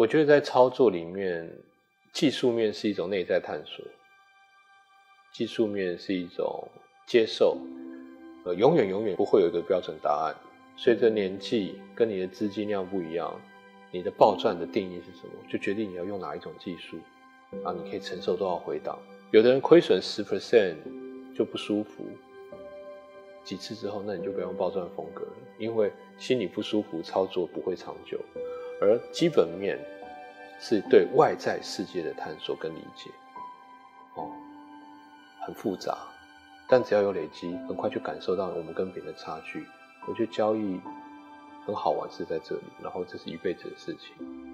我觉得在操作里面，技术面是一种内在探索，技术面是一种接受，呃，永远永远不会有一个标准答案。随着年纪跟你的资金量不一样，你的暴赚的定义是什么，就决定你要用哪一种技术啊，你可以承受多少回档。有的人亏损十 percent 就不舒服，几次之后，那你就不用暴赚风格了，因为心里不舒服，操作不会长久。而基本面是对外在世界的探索跟理解，哦，很复杂，但只要有累积，很快就感受到我们跟别人的差距。我觉得交易很好玩是在这里，然后这是一辈子的事情。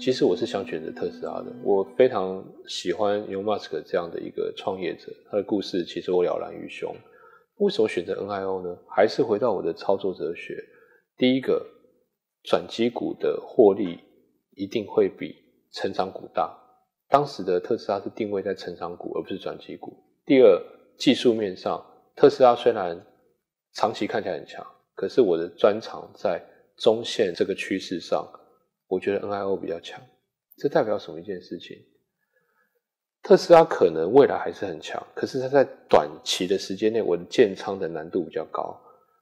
其实我是想选择特斯拉的，我非常喜欢 Elon Musk 这样的一个创业者，他的故事其实我了然于胸。为什么选择 NIO 呢？还是回到我的操作哲学，第一个，转机股的获利一定会比成长股大。当时的特斯拉是定位在成长股，而不是转机股。第二，技术面上，特斯拉虽然长期看起来很强，可是我的专长在中线这个趋势上。我觉得 NIO 比较强，这代表什么一件事情？特斯拉可能未来还是很强，可是它在短期的时间内，我的建仓的难度比较高。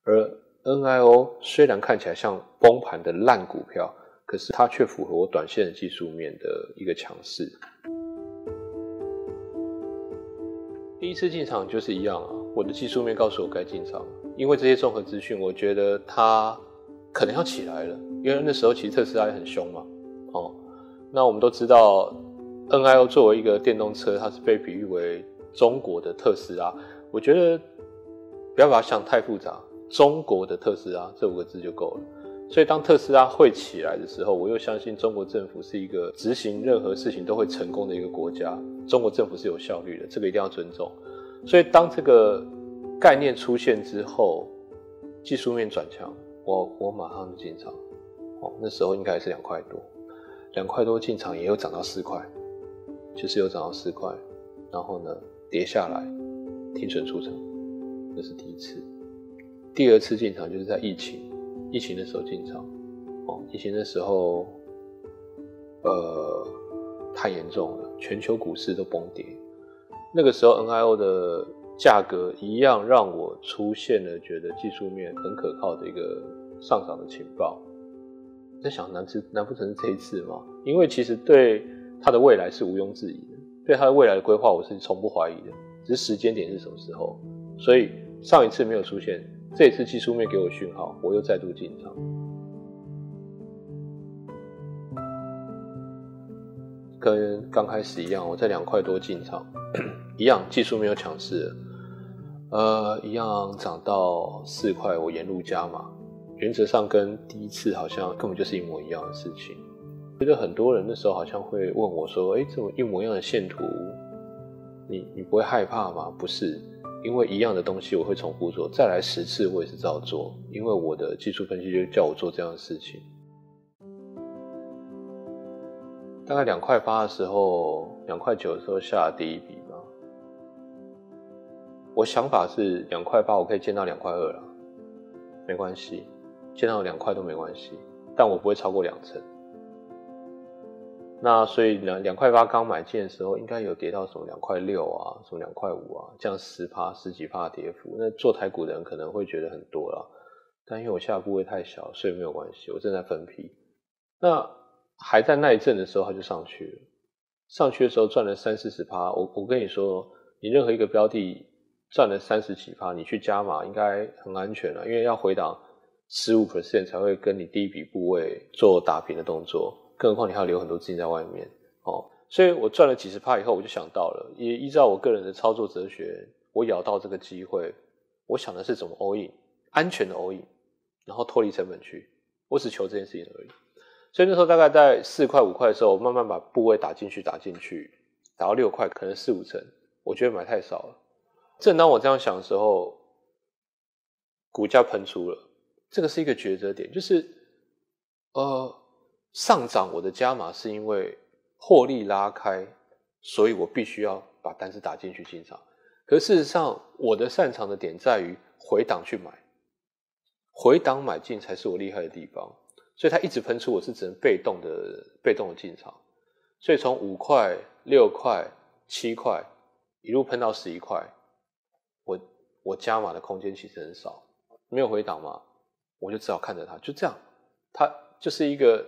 而 NIO 虽然看起来像崩盘的烂股票，可是它却符合我短线的技术面的一个强势。第一次进场就是一样啊，我的技术面告诉我该进场，因为这些综合资讯，我觉得它可能要起来了。因为那时候其实特斯拉也很凶嘛，哦，那我们都知道，NIO 作为一个电动车，它是被比喻为中国的特斯拉。我觉得不要把它想太复杂，中国的特斯拉这五个字就够了。所以当特斯拉会起来的时候，我又相信中国政府是一个执行任何事情都会成功的一个国家。中国政府是有效率的，这个一定要尊重。所以当这个概念出现之后，技术面转强，我我马上就进场。哦，那时候应该是两块多，两块多进场也有涨到四块，就是有涨到四块，然后呢跌下来，停损出场，这是第一次。第二次进场就是在疫情，疫情的时候进场，哦，疫情的时候，呃，太严重了，全球股市都崩跌，那个时候 NIO 的价格一样让我出现了觉得技术面很可靠的一个上涨的情报。在想难是难不成是这一次吗？因为其实对它的未来是毋庸置疑的，对它的未来的规划我是从不怀疑的，只是时间点是什么时候。所以上一次没有出现，这一次技术面给我讯号，我又再度进场。跟刚开始一样，我在两块多进场，一样技术没有强势，呃，一样涨到四块，我沿路加码。原则上跟第一次好像根本就是一模一样的事情。觉得很多人那时候好像会问我说：“哎，这么一模一样的线图，你你不会害怕吗？”不是，因为一样的东西我会重复做，再来十次我也是照做，因为我的技术分析就叫我做这样的事情。大概两块八的时候，两块九的时候下第一笔吧。我想法是两块八我可以见到两块二了，没关系。见到两块都没关系，但我不会超过两成。那所以两两块八刚买进的时候，应该有跌到什么两块六啊，什么两块五啊，这样十趴十几趴跌幅。那做台股的人可能会觉得很多了，但因为我下部位太小，所以没有关系，我正在分批。那还在那一阵的时候，它就上去了。上去的时候赚了三四十趴。我我跟你说，你任何一个标的赚了三十几趴，你去加码应该很安全了，因为要回档。十五 percent 才会跟你第一笔部位做打平的动作，更何况你还要留很多资金在外面哦。所以我赚了几十趴以后，我就想到了，也依照我个人的操作哲学，我咬到这个机会，我想的是怎么 all in，安全的 all in，然后脱离成本区，我只求这件事情而已。所以那时候大概在四块五块的时候，我慢慢把部位打进去，打进去，打到六块，可能四五成，我觉得买太少了。正当我这样想的时候，股价喷出了，这个是一个抉择点，就是呃上涨我的加码是因为获利拉开，所以我必须要把单子打进去进场。可事实上，我的擅长的点在于回档去买，回档买进才是我厉害的地方。所以它一直喷出，我是只能被动的被动的进场。所以从五块、六块、七块一路喷到十一块，我我加码的空间其实很少，没有回档嘛，我就只好看着它，就这样，它就是一个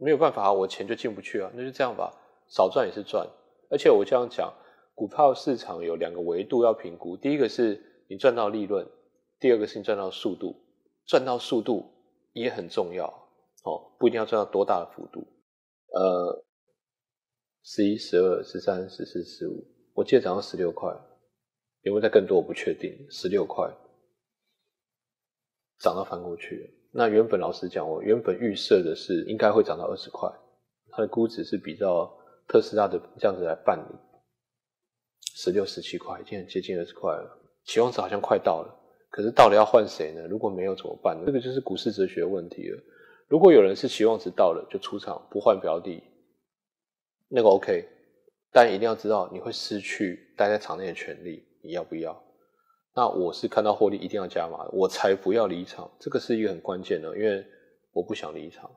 没有办法，我钱就进不去啊，那就这样吧，少赚也是赚。而且我这样讲，股票市场有两个维度要评估，第一个是你赚到利润，第二个是你赚到速度，赚到速度也很重要哦，不一定要赚到多大的幅度，呃。十一、十二、十三、十四、十五，我记得涨到十六块，有没有再更多？我不确定。十六块涨到翻过去，那原本老实讲，我原本预设的是应该会涨到二十块，它的估值是比较特斯拉的这样子来办理。十六、十七块，已经很接近二十块了，期望值好像快到了。可是到了要换谁呢？如果没有怎么办呢？这个就是股市哲学问题了。如果有人是期望值到了就出场，不换标的。那个 OK，但一定要知道你会失去待在场内的权利，你要不要？那我是看到获利一定要加码，我才不要离场，这个是一个很关键的，因为我不想离场。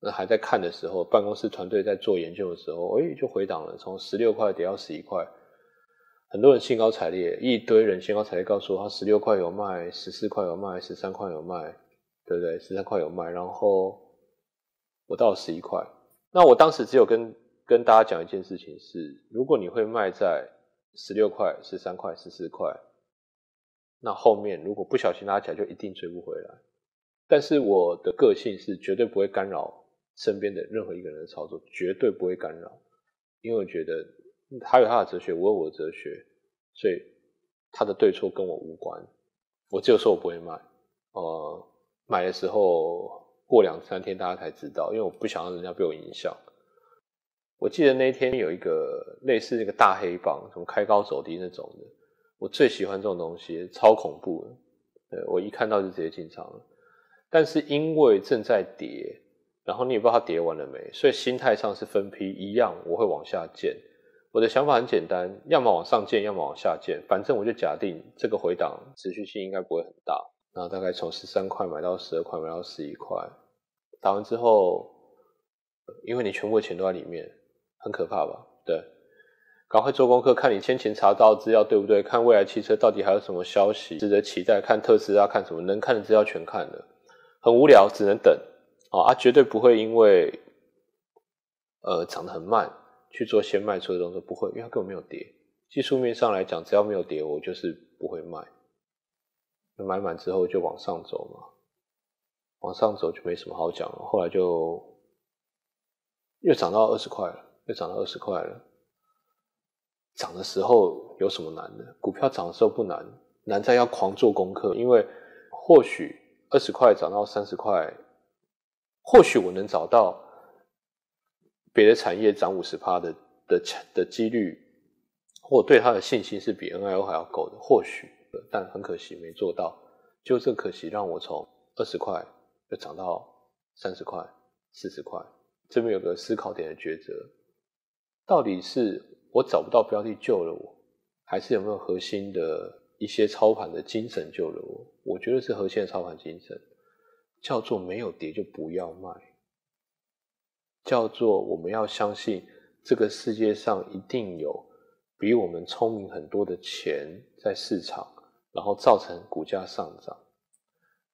那还在看的时候，办公室团队在做研究的时候，哎，就回档了，从十六块跌到十一块，很多人兴高采烈，一堆人兴高采烈告诉我，他十六块有卖，十四块有卖，十三块有卖，对不对？十三块有卖，然后我到十一块，那我当时只有跟。跟大家讲一件事情是，如果你会卖在十六块、十三块、十四块，那后面如果不小心拉起来，就一定追不回来。但是我的个性是绝对不会干扰身边的任何一个人的操作，绝对不会干扰，因为我觉得他有他的哲学，我有我的哲学，所以他的对错跟我无关。我只有说我不会卖，呃，买的时候过两三天大家才知道，因为我不想让人家被我影响。我记得那天有一个类似那个大黑棒，什么开高走低那种的，我最喜欢这种东西，超恐怖的。对我一看到就直接进场了。但是因为正在跌，然后你也不知道它跌完了没，所以心态上是分批一样，我会往下建。我的想法很简单，要么往上建，要么往下建，反正我就假定这个回档持续性应该不会很大。然后大概从十三块买到十二块，买到十一块，打完之后，因为你全部的钱都在里面。很可怕吧？对，赶快做功课，看你先前查到资料对不对？看未来汽车到底还有什么消息值得期待？看特斯拉，看什么能看的资料全看了。很无聊，只能等啊！啊绝对不会因为呃涨得很慢去做先卖出的动作，不会，因为它根本没有跌。技术面上来讲，只要没有跌，我就是不会卖。买满之后就往上走嘛，往上走就没什么好讲了。后来就又涨到二十块了。又涨到二十块了，涨的时候有什么难的？股票涨的时候不难，难在要狂做功课。因为或许二十块涨到三十块，或许我能找到别的产业涨五十趴的的的几率，或对它的信心是比 N I O 还要够的。或许，但很可惜没做到。就这可惜，让我从二十块又涨到三十块、四十块，这边有个思考点的抉择。到底是我找不到标的救了我，还是有没有核心的一些操盘的精神救了我？我觉得是核心的操盘精神，叫做没有跌就不要卖，叫做我们要相信这个世界上一定有比我们聪明很多的钱在市场，然后造成股价上涨。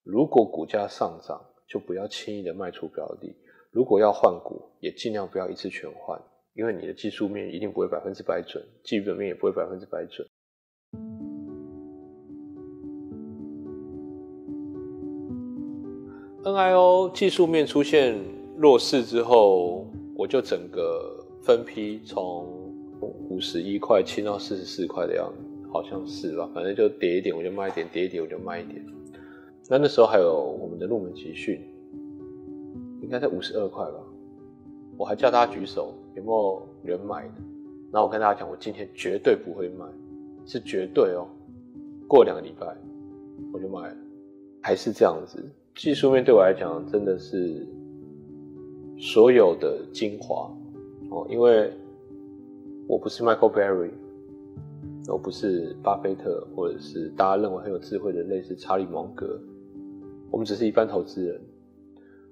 如果股价上涨，就不要轻易的卖出标的；如果要换股，也尽量不要一次全换。因为你的技术面一定不会百分之百准，基本面也不会百分之百准。NIO 技术面出现弱势之后，我就整个分批从五十一块清到四十四块的样子，好像是吧？反正就跌一点我就卖一点，跌一点我就卖一点。那那时候还有我们的入门集训，应该在五十二块吧。我还叫大家举手。有没有人买的？然后我跟大家讲，我今天绝对不会卖，是绝对哦。过两个礼拜我就卖了，还是这样子。技术面对我来讲，真的是所有的精华哦，因为我不是 Michael Berry，我不是巴菲特，或者是大家认为很有智慧的类似查理芒格，我们只是一般投资人，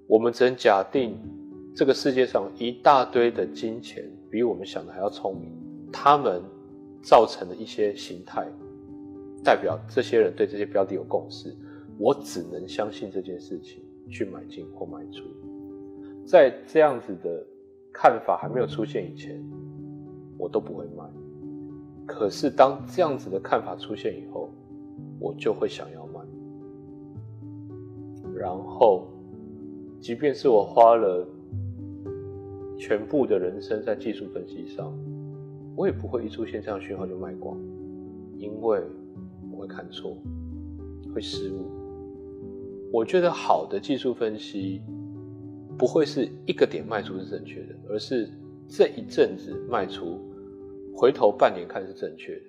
我们只能假定这个世界上一大堆的金钱比我们想的还要聪明，他们造成的一些形态，代表这些人对这些标的有共识。我只能相信这件事情去买进或卖出，在这样子的看法还没有出现以前，我都不会卖。可是当这样子的看法出现以后，我就会想要卖。然后，即便是我花了全部的人生在技术分析上，我也不会一出现这样讯号就卖光，因为我会看错，会失误。我觉得好的技术分析不会是一个点卖出是正确的，而是这一阵子卖出，回头半年看是正确的。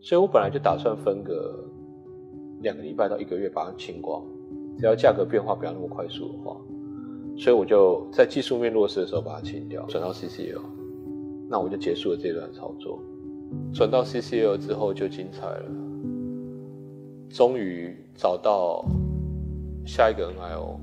所以我本来就打算分个两个礼拜到一个月把它清光，只要价格变化不要那么快速的话，所以我就在技术面落实的时候把它清掉，转到 CCL，那我就结束了这段操作。转到 CCL 之后就精彩了，终于找到。下一个 NIO，